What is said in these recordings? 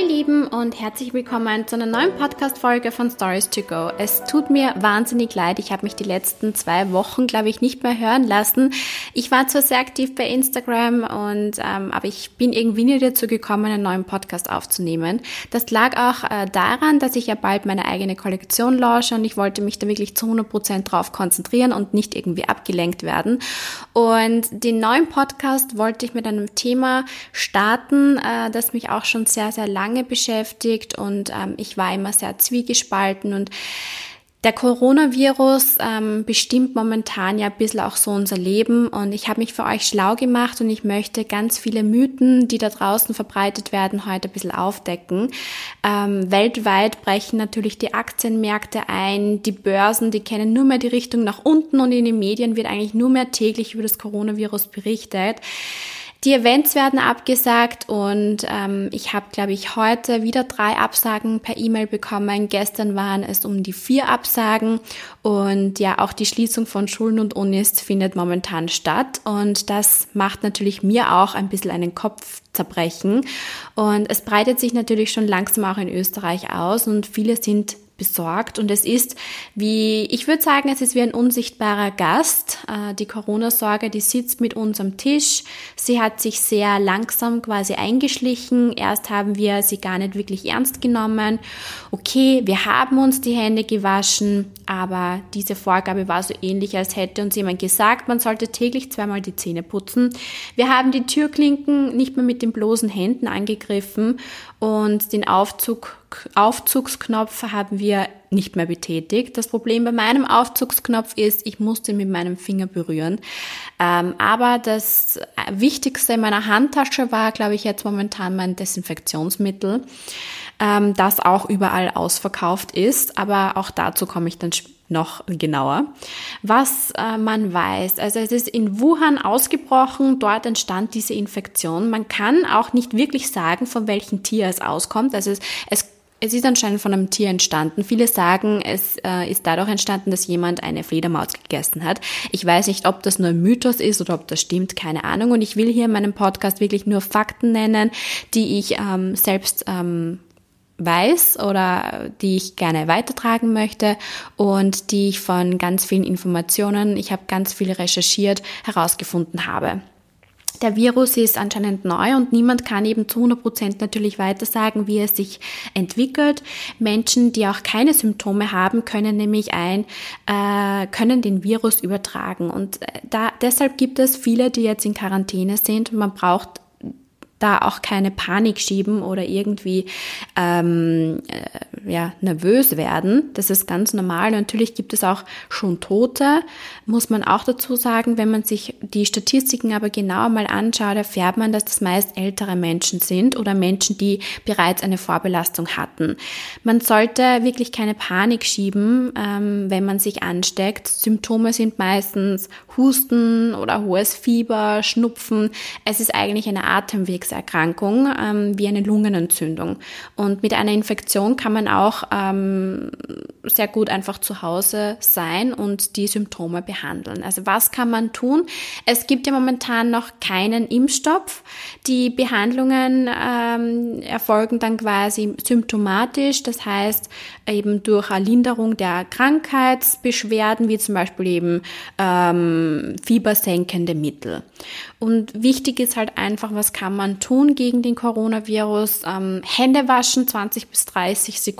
ihr Lieben und herzlich willkommen zu einer neuen Podcast-Folge von Stories to Go. Es tut mir wahnsinnig leid, ich habe mich die letzten zwei Wochen, glaube ich, nicht mehr hören lassen. Ich war zwar sehr aktiv bei Instagram und ähm, aber ich bin irgendwie nie dazu gekommen, einen neuen Podcast aufzunehmen. Das lag auch äh, daran, dass ich ja bald meine eigene Kollektion launche und ich wollte mich da wirklich zu 100% drauf konzentrieren und nicht irgendwie abgelenkt werden. Und den neuen Podcast wollte ich mit einem Thema starten, äh, das mich auch schon sehr, sehr lange beschäftigt und ähm, ich war immer sehr zwiegespalten und der Coronavirus ähm, bestimmt momentan ja ein bisschen auch so unser Leben und ich habe mich für euch schlau gemacht und ich möchte ganz viele Mythen, die da draußen verbreitet werden, heute ein bisschen aufdecken. Ähm, weltweit brechen natürlich die Aktienmärkte ein, die Börsen, die kennen nur mehr die Richtung nach unten und in den Medien wird eigentlich nur mehr täglich über das Coronavirus berichtet. Die Events werden abgesagt und ähm, ich habe, glaube ich, heute wieder drei Absagen per E-Mail bekommen. Gestern waren es um die vier Absagen und ja, auch die Schließung von Schulen und Unis findet momentan statt und das macht natürlich mir auch ein bisschen einen Kopf zerbrechen und es breitet sich natürlich schon langsam auch in Österreich aus und viele sind besorgt und es ist wie, ich würde sagen, es ist wie ein unsichtbarer Gast. Äh, die Corona-Sorge, die sitzt mit uns am Tisch. Sie hat sich sehr langsam quasi eingeschlichen. Erst haben wir sie gar nicht wirklich ernst genommen. Okay, wir haben uns die Hände gewaschen, aber diese Vorgabe war so ähnlich, als hätte uns jemand gesagt, man sollte täglich zweimal die Zähne putzen. Wir haben die Türklinken nicht mehr mit den bloßen Händen angegriffen und den Aufzug Aufzugsknopf haben wir nicht mehr betätigt. Das Problem bei meinem Aufzugsknopf ist, ich musste mit meinem Finger berühren. Ähm, aber das Wichtigste in meiner Handtasche war, glaube ich, jetzt momentan mein Desinfektionsmittel, ähm, das auch überall ausverkauft ist. Aber auch dazu komme ich dann noch genauer. Was äh, man weiß, also es ist in Wuhan ausgebrochen, dort entstand diese Infektion. Man kann auch nicht wirklich sagen, von welchem Tier es auskommt. Also es, es es ist anscheinend von einem Tier entstanden. Viele sagen, es äh, ist dadurch entstanden, dass jemand eine Fledermaus gegessen hat. Ich weiß nicht, ob das nur ein Mythos ist oder ob das stimmt, keine Ahnung. Und ich will hier in meinem Podcast wirklich nur Fakten nennen, die ich ähm, selbst ähm, weiß oder die ich gerne weitertragen möchte und die ich von ganz vielen Informationen, ich habe ganz viel recherchiert, herausgefunden habe. Der Virus ist anscheinend neu und niemand kann eben zu 100 Prozent natürlich weiter sagen, wie er sich entwickelt. Menschen, die auch keine Symptome haben, können nämlich ein, äh, können den Virus übertragen. Und äh, da, deshalb gibt es viele, die jetzt in Quarantäne sind. Man braucht da auch keine Panik schieben oder irgendwie ähm, äh, ja, nervös werden. Das ist ganz normal. Natürlich gibt es auch schon Tote, muss man auch dazu sagen. Wenn man sich die Statistiken aber genauer mal anschaut, erfährt man, dass das meist ältere Menschen sind oder Menschen, die bereits eine Vorbelastung hatten. Man sollte wirklich keine Panik schieben, ähm, wenn man sich ansteckt. Symptome sind meistens Husten oder hohes Fieber, Schnupfen. Es ist eigentlich eine Atemwegs Krebserkrankung ähm, wie eine Lungenentzündung. Und mit einer Infektion kann man auch ähm, sehr gut einfach zu Hause sein und die Symptome behandeln. Also was kann man tun? Es gibt ja momentan noch keinen Impfstoff. Die Behandlungen ähm, erfolgen dann quasi symptomatisch, das heißt eben durch eine Linderung der Krankheitsbeschwerden, wie zum Beispiel eben ähm, fiebersenkende Mittel. Und wichtig ist halt einfach, was kann man tun gegen den Coronavirus? Ähm, Hände waschen, 20 bis 30 Sekunden.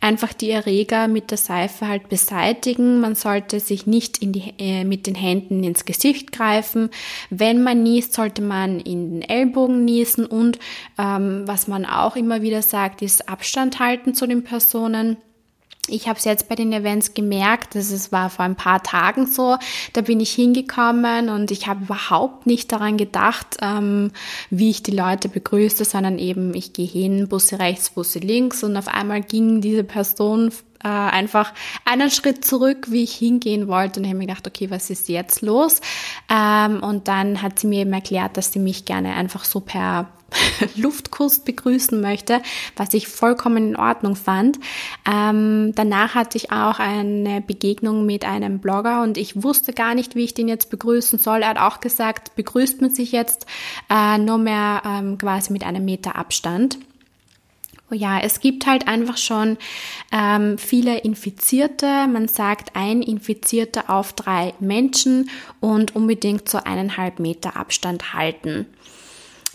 Einfach die Erreger mit der Seife halt beseitigen. Man sollte sich nicht in die, äh, mit den Händen ins Gesicht greifen. Wenn man niest, sollte man in den Ellbogen niesen. Und ähm, was man auch immer wieder sagt, ist Abstand halten zu den Personen. Ich habe es jetzt bei den Events gemerkt, dass es war vor ein paar Tagen so. Da bin ich hingekommen und ich habe überhaupt nicht daran gedacht, ähm, wie ich die Leute begrüße, sondern eben ich gehe hin, Busse rechts, Busse links und auf einmal ging diese Person äh, einfach einen Schritt zurück, wie ich hingehen wollte und habe mir gedacht, okay, was ist jetzt los? Ähm, und dann hat sie mir eben erklärt, dass sie mich gerne einfach so per Luftkuss begrüßen möchte, was ich vollkommen in Ordnung fand. Ähm, danach hatte ich auch eine Begegnung mit einem Blogger und ich wusste gar nicht, wie ich den jetzt begrüßen soll. Er hat auch gesagt, begrüßt man sich jetzt äh, nur mehr ähm, quasi mit einem Meter Abstand. ja, es gibt halt einfach schon ähm, viele Infizierte. Man sagt ein Infizierter auf drei Menschen und unbedingt so eineinhalb Meter Abstand halten.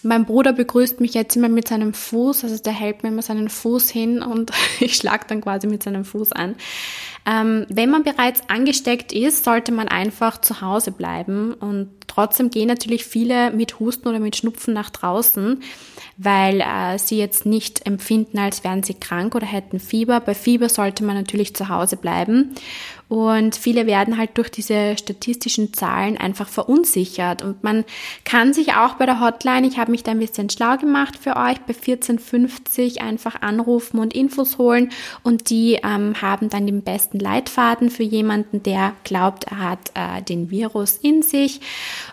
Mein Bruder begrüßt mich jetzt immer mit seinem Fuß, also der hält mir immer seinen Fuß hin und ich schlag dann quasi mit seinem Fuß an. Ähm, wenn man bereits angesteckt ist, sollte man einfach zu Hause bleiben und trotzdem gehen natürlich viele mit Husten oder mit Schnupfen nach draußen, weil äh, sie jetzt nicht empfinden, als wären sie krank oder hätten Fieber. Bei Fieber sollte man natürlich zu Hause bleiben und viele werden halt durch diese statistischen Zahlen einfach verunsichert. Und man kann sich auch bei der Hotline, ich habe mich da ein bisschen schlau gemacht für euch, bei 1450 einfach anrufen und Infos holen. Und die ähm, haben dann den besten Leitfaden für jemanden, der glaubt, er hat äh, den Virus in sich.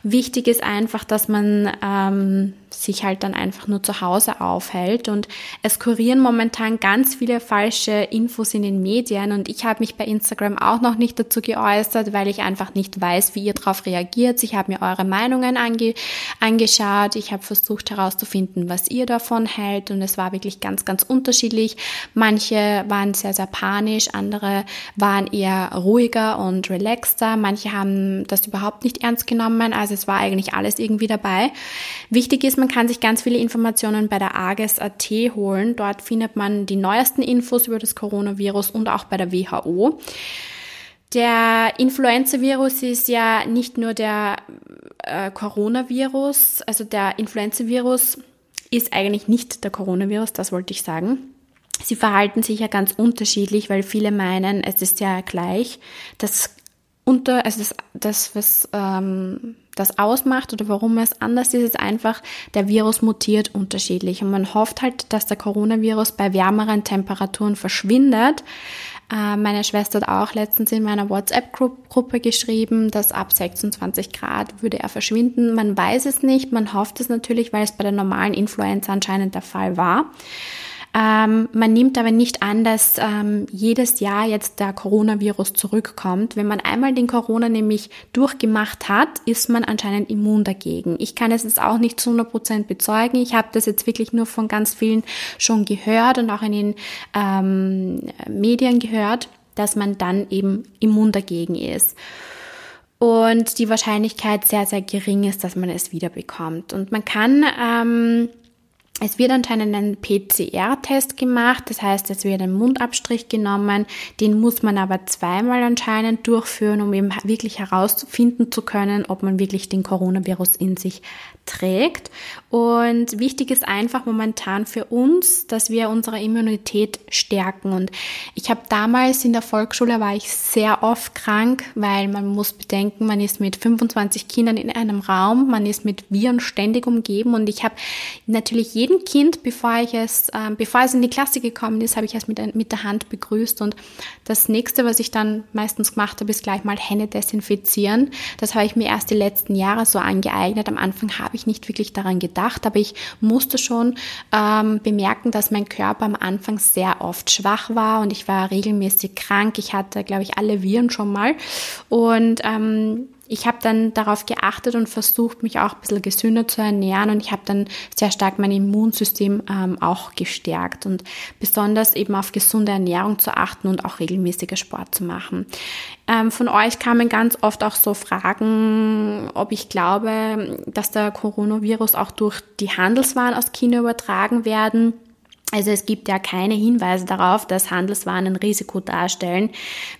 Wichtig ist einfach, dass man ähm, sich halt dann einfach nur zu Hause aufhält. Und es kurieren momentan ganz viele falsche Infos in den Medien. Und ich habe mich bei Instagram auch noch nicht dazu geäußert, weil ich einfach nicht weiß, wie ihr darauf reagiert. Ich habe mir eure Meinungen ange angeschaut. Ich habe versucht herauszufinden, was ihr davon hält. Und es war wirklich ganz, ganz unterschiedlich. Manche waren sehr, sehr panisch, andere waren eher ruhiger und relaxter. Manche haben das überhaupt nicht ernst genommen. Also es war eigentlich alles irgendwie dabei. Wichtig ist, man kann sich ganz viele Informationen bei der AGES.at holen. Dort findet man die neuesten Infos über das Coronavirus und auch bei der WHO. Der Influenza-Virus ist ja nicht nur der äh, Coronavirus, also der Influenza-Virus ist eigentlich nicht der Coronavirus, das wollte ich sagen. Sie verhalten sich ja ganz unterschiedlich, weil viele meinen, es ist ja gleich. Das unter, also das, das was ähm, das ausmacht oder warum es anders ist, ist einfach, der Virus mutiert unterschiedlich. Und man hofft halt, dass der Coronavirus bei wärmeren Temperaturen verschwindet. Äh, meine Schwester hat auch letztens in meiner WhatsApp-Gruppe geschrieben, dass ab 26 Grad würde er verschwinden. Man weiß es nicht, man hofft es natürlich, weil es bei der normalen Influenza anscheinend der Fall war. Ähm, man nimmt aber nicht an, dass ähm, jedes Jahr jetzt der Coronavirus zurückkommt. Wenn man einmal den Corona nämlich durchgemacht hat, ist man anscheinend immun dagegen. Ich kann es jetzt auch nicht zu 100 Prozent bezeugen. Ich habe das jetzt wirklich nur von ganz vielen schon gehört und auch in den ähm, Medien gehört, dass man dann eben immun dagegen ist und die Wahrscheinlichkeit sehr, sehr gering ist, dass man es wieder bekommt. Und man kann ähm, es wird anscheinend ein PCR-Test gemacht, das heißt, es wird ein Mundabstrich genommen, den muss man aber zweimal anscheinend durchführen, um eben wirklich herausfinden zu können, ob man wirklich den Coronavirus in sich trägt. Und wichtig ist einfach momentan für uns, dass wir unsere Immunität stärken. Und ich habe damals in der Volksschule war ich sehr oft krank, weil man muss bedenken, man ist mit 25 Kindern in einem Raum, man ist mit Viren ständig umgeben und ich habe natürlich jedem Kind, bevor ich es, äh, bevor es in die Klasse gekommen ist, habe ich es mit, mit der Hand begrüßt. Und das nächste, was ich dann meistens gemacht habe, ist gleich mal Hände desinfizieren. Das habe ich mir erst die letzten Jahre so angeeignet. Am Anfang habe ich nicht wirklich daran gedacht, aber ich musste schon ähm, bemerken, dass mein Körper am Anfang sehr oft schwach war und ich war regelmäßig krank. Ich hatte, glaube ich, alle Viren schon mal. Und ähm, ich habe dann darauf geachtet und versucht, mich auch ein bisschen gesünder zu ernähren und ich habe dann sehr stark mein Immunsystem ähm, auch gestärkt und besonders eben auf gesunde Ernährung zu achten und auch regelmäßiger Sport zu machen. Ähm, von euch kamen ganz oft auch so Fragen, ob ich glaube, dass der Coronavirus auch durch die Handelswaren aus China übertragen werden. Also es gibt ja keine Hinweise darauf, dass Handelswaren ein Risiko darstellen.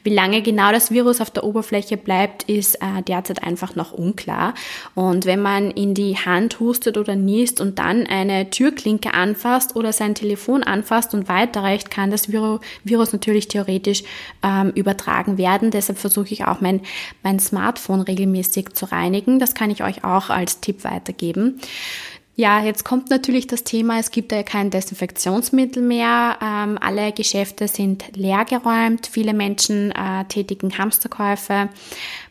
Wie lange genau das Virus auf der Oberfläche bleibt, ist äh, derzeit einfach noch unklar. Und wenn man in die Hand hustet oder niest und dann eine Türklinke anfasst oder sein Telefon anfasst und weiterreicht, kann das Virus natürlich theoretisch ähm, übertragen werden. Deshalb versuche ich auch mein, mein Smartphone regelmäßig zu reinigen. Das kann ich euch auch als Tipp weitergeben. Ja, jetzt kommt natürlich das Thema, es gibt ja kein Desinfektionsmittel mehr. Ähm, alle Geschäfte sind leergeräumt. Viele Menschen äh, tätigen Hamsterkäufe.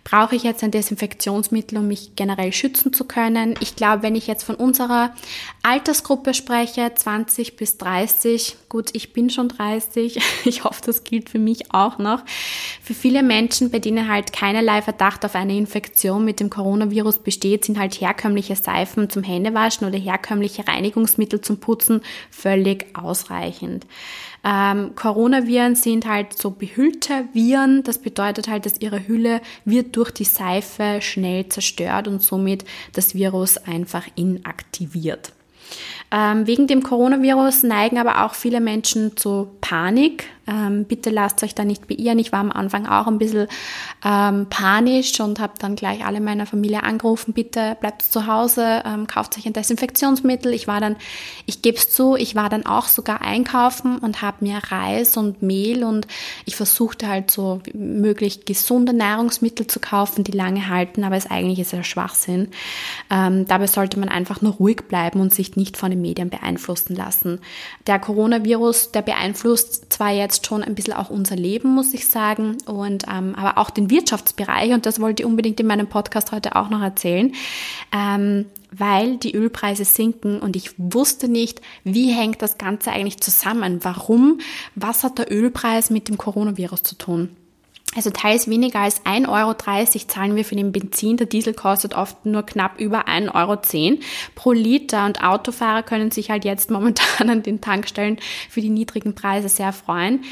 Brauche ich jetzt ein Desinfektionsmittel, um mich generell schützen zu können? Ich glaube, wenn ich jetzt von unserer Altersgruppe spreche, 20 bis 30, gut, ich bin schon 30, ich hoffe, das gilt für mich auch noch. Für viele Menschen, bei denen halt keinerlei Verdacht auf eine Infektion mit dem Coronavirus besteht, sind halt herkömmliche Seifen zum Händewaschen oder herkömmliche Reinigungsmittel zum Putzen völlig ausreichend. Ähm, Coronaviren sind halt so behüllte Viren. Das bedeutet halt, dass ihre Hülle wird durch die Seife schnell zerstört und somit das Virus einfach inaktiviert. Ähm, wegen dem Coronavirus neigen aber auch viele Menschen zu Panik. Ähm, bitte lasst euch da nicht beirren. Ich war am Anfang auch ein bisschen ähm, panisch und habe dann gleich alle meiner Familie angerufen, bitte bleibt zu Hause, ähm, kauft euch ein Desinfektionsmittel. Ich war dann, ich gebe es zu, ich war dann auch sogar einkaufen und habe mir Reis und Mehl und ich versuchte halt so möglich gesunde Nahrungsmittel zu kaufen, die lange halten, aber es eigentlich ist ja Schwachsinn. Ähm, dabei sollte man einfach nur ruhig bleiben und sich nicht von den Medien beeinflussen lassen. Der Coronavirus, der beeinflusst zwar jetzt schon ein bisschen auch unser Leben, muss ich sagen, und ähm, aber auch den Wirtschaftsbereich. Und das wollte ich unbedingt in meinem Podcast heute auch noch erzählen. Ähm, weil die Ölpreise sinken und ich wusste nicht, wie hängt das Ganze eigentlich zusammen? Warum? Was hat der Ölpreis mit dem Coronavirus zu tun? Also teils weniger als 1,30 Euro zahlen wir für den Benzin. Der Diesel kostet oft nur knapp über 1,10 Euro pro Liter. Und Autofahrer können sich halt jetzt momentan an den Tankstellen für die niedrigen Preise sehr freuen,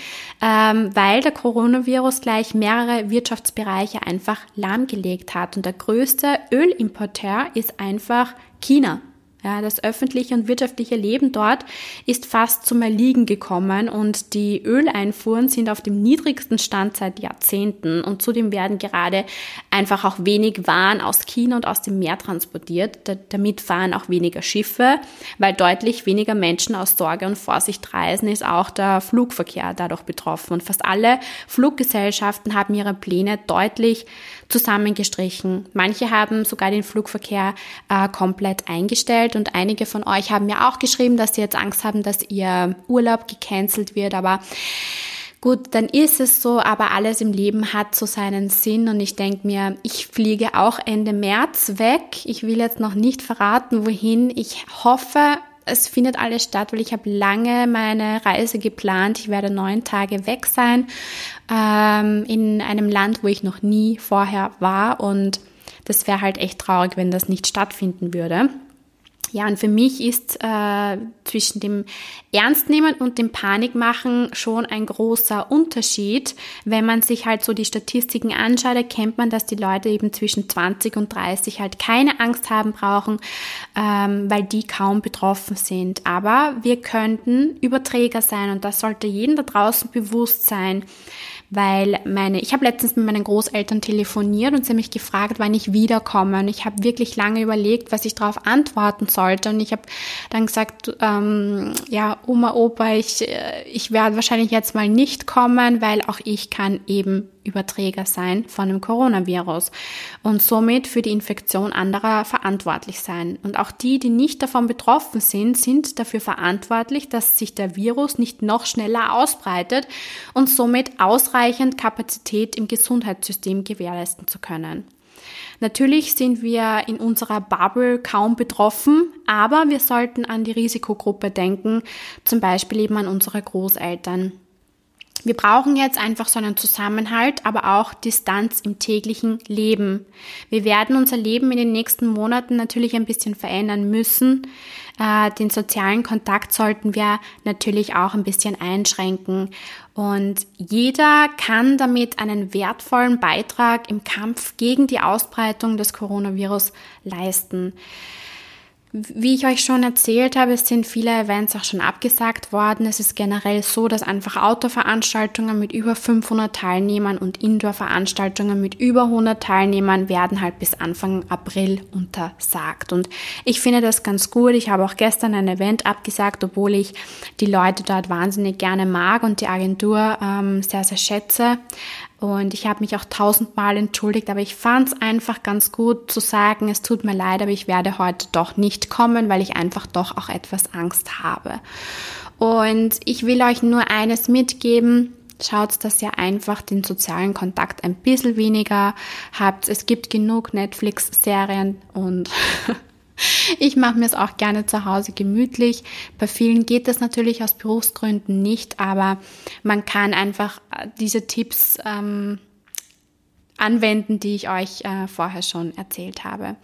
ähm, weil der Coronavirus gleich mehrere Wirtschaftsbereiche einfach lahmgelegt hat. Und der größte Ölimporteur ist einfach China. Ja, das öffentliche und wirtschaftliche Leben dort ist fast zum Erliegen gekommen und die Öleinfuhren sind auf dem niedrigsten Stand seit Jahrzehnten und zudem werden gerade einfach auch wenig Waren aus China und aus dem Meer transportiert. damit fahren auch weniger Schiffe, weil deutlich weniger Menschen aus Sorge und Vorsicht reisen, ist auch der Flugverkehr dadurch betroffen und fast alle Fluggesellschaften haben ihre Pläne deutlich zusammengestrichen. Manche haben sogar den Flugverkehr äh, komplett eingestellt und einige von euch haben mir auch geschrieben, dass sie jetzt Angst haben, dass ihr Urlaub gecancelt wird, aber Gut, dann ist es so, aber alles im Leben hat so seinen Sinn und ich denke mir, ich fliege auch Ende März weg. Ich will jetzt noch nicht verraten, wohin. Ich hoffe, es findet alles statt, weil ich habe lange meine Reise geplant. Ich werde neun Tage weg sein ähm, in einem Land, wo ich noch nie vorher war und das wäre halt echt traurig, wenn das nicht stattfinden würde. Ja, und für mich ist äh, zwischen dem Ernstnehmen und dem Panikmachen schon ein großer Unterschied. Wenn man sich halt so die Statistiken anschaut, erkennt man, dass die Leute eben zwischen 20 und 30 halt keine Angst haben brauchen, ähm, weil die kaum betroffen sind. Aber wir könnten Überträger sein und das sollte jedem da draußen bewusst sein weil meine, ich habe letztens mit meinen Großeltern telefoniert und sie haben mich gefragt, wann ich wiederkomme. Und ich habe wirklich lange überlegt, was ich darauf antworten sollte. Und ich habe dann gesagt, ähm, ja, Oma, Opa, ich, äh, ich werde wahrscheinlich jetzt mal nicht kommen, weil auch ich kann eben Überträger sein von dem Coronavirus und somit für die Infektion anderer verantwortlich sein. Und auch die, die nicht davon betroffen sind, sind dafür verantwortlich, dass sich der Virus nicht noch schneller ausbreitet und somit ausreichend Kapazität im Gesundheitssystem gewährleisten zu können. Natürlich sind wir in unserer Bubble kaum betroffen, aber wir sollten an die Risikogruppe denken, zum Beispiel eben an unsere Großeltern. Wir brauchen jetzt einfach so einen Zusammenhalt, aber auch Distanz im täglichen Leben. Wir werden unser Leben in den nächsten Monaten natürlich ein bisschen verändern müssen. Äh, den sozialen Kontakt sollten wir natürlich auch ein bisschen einschränken. Und jeder kann damit einen wertvollen Beitrag im Kampf gegen die Ausbreitung des Coronavirus leisten. Wie ich euch schon erzählt habe, es sind viele Events auch schon abgesagt worden. Es ist generell so, dass einfach Outdoor-Veranstaltungen mit über 500 Teilnehmern und Indoor-Veranstaltungen mit über 100 Teilnehmern werden halt bis Anfang April untersagt. Und ich finde das ganz gut. Ich habe auch gestern ein Event abgesagt, obwohl ich die Leute dort wahnsinnig gerne mag und die Agentur ähm, sehr, sehr schätze. Und ich habe mich auch tausendmal entschuldigt, aber ich fand es einfach ganz gut zu sagen, es tut mir leid, aber ich werde heute doch nicht kommen, weil ich einfach doch auch etwas Angst habe. Und ich will euch nur eines mitgeben, schaut, dass ihr einfach den sozialen Kontakt ein bisschen weniger habt. Es gibt genug Netflix-Serien und Ich mache mir es auch gerne zu Hause gemütlich. Bei vielen geht das natürlich aus Berufsgründen nicht, aber man kann einfach äh, diese Tipps ähm, anwenden, die ich euch äh, vorher schon erzählt habe.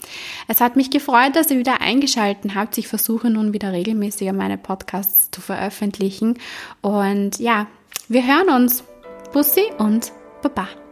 Es hat mich gefreut, dass ihr wieder eingeschaltet habt. Ich versuche nun wieder regelmäßiger meine Podcasts zu veröffentlichen. Und ja, wir hören uns. Bussi und Baba.